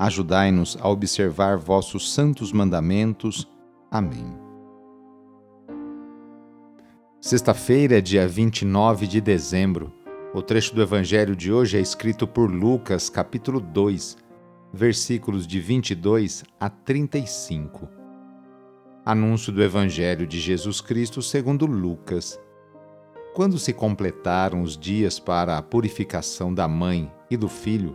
Ajudai-nos a observar vossos santos mandamentos. Amém. Sexta-feira, dia 29 de dezembro. O trecho do evangelho de hoje é escrito por Lucas, capítulo 2, versículos de 22 a 35. Anúncio do evangelho de Jesus Cristo segundo Lucas. Quando se completaram os dias para a purificação da mãe e do filho,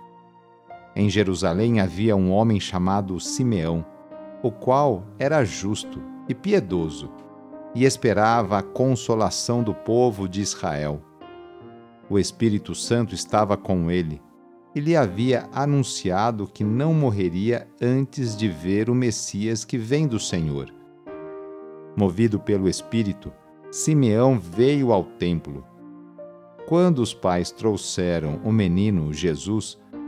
Em Jerusalém havia um homem chamado Simeão, o qual era justo e piedoso e esperava a consolação do povo de Israel. O Espírito Santo estava com ele e lhe havia anunciado que não morreria antes de ver o Messias que vem do Senhor. Movido pelo Espírito, Simeão veio ao templo. Quando os pais trouxeram o menino Jesus,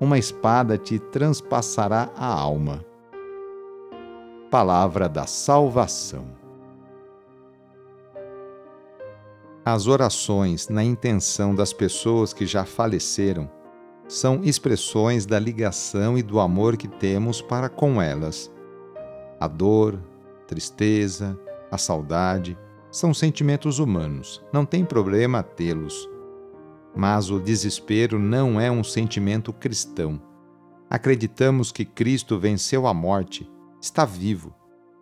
uma espada te transpassará a alma. Palavra da Salvação. As orações na intenção das pessoas que já faleceram são expressões da ligação e do amor que temos para com elas. A dor, tristeza, a saudade são sentimentos humanos, não tem problema tê-los mas o desespero não é um sentimento cristão. Acreditamos que Cristo venceu a morte, está vivo,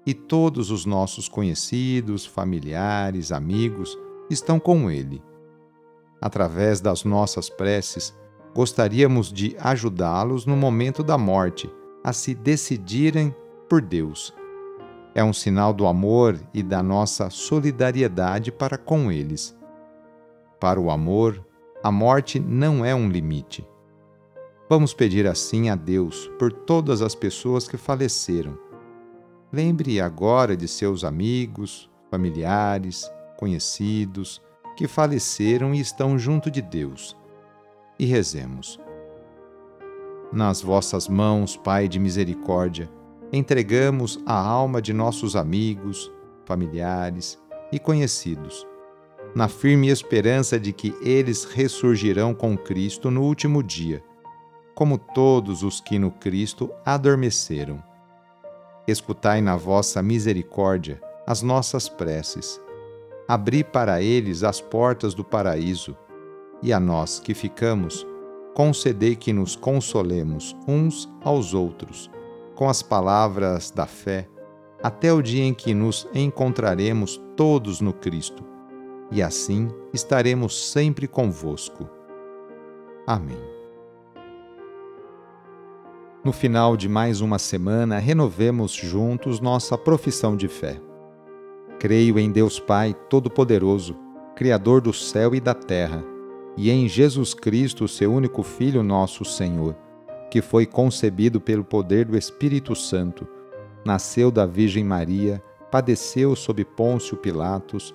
e todos os nossos conhecidos, familiares, amigos estão com Ele. Através das nossas preces, gostaríamos de ajudá-los no momento da morte a se decidirem por Deus. É um sinal do amor e da nossa solidariedade para com eles. Para o amor, a morte não é um limite. Vamos pedir assim a Deus por todas as pessoas que faleceram. Lembre agora de seus amigos, familiares, conhecidos que faleceram e estão junto de Deus. E rezemos. Nas vossas mãos, Pai de misericórdia, entregamos a alma de nossos amigos, familiares e conhecidos na firme esperança de que eles ressurgirão com Cristo no último dia, como todos os que no Cristo adormeceram. Escutai na vossa misericórdia as nossas preces. Abri para eles as portas do paraíso, e a nós que ficamos, concedei que nos consolemos uns aos outros, com as palavras da fé, até o dia em que nos encontraremos todos no Cristo, e assim estaremos sempre convosco. Amém. No final de mais uma semana, renovemos juntos nossa profissão de fé. Creio em Deus Pai Todo-Poderoso, Criador do céu e da terra, e em Jesus Cristo, seu único Filho, nosso Senhor, que foi concebido pelo poder do Espírito Santo, nasceu da Virgem Maria, padeceu sob Pôncio Pilatos,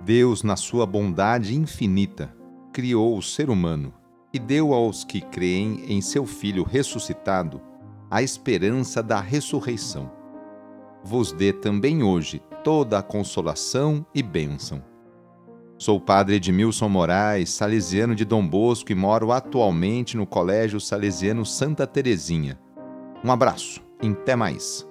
Deus, na sua bondade infinita, criou o ser humano e deu aos que creem em seu Filho ressuscitado a esperança da ressurreição. Vos dê também hoje toda a consolação e bênção. Sou padre Edmilson Moraes, salesiano de Dom Bosco e moro atualmente no Colégio Salesiano Santa Terezinha. Um abraço e até mais.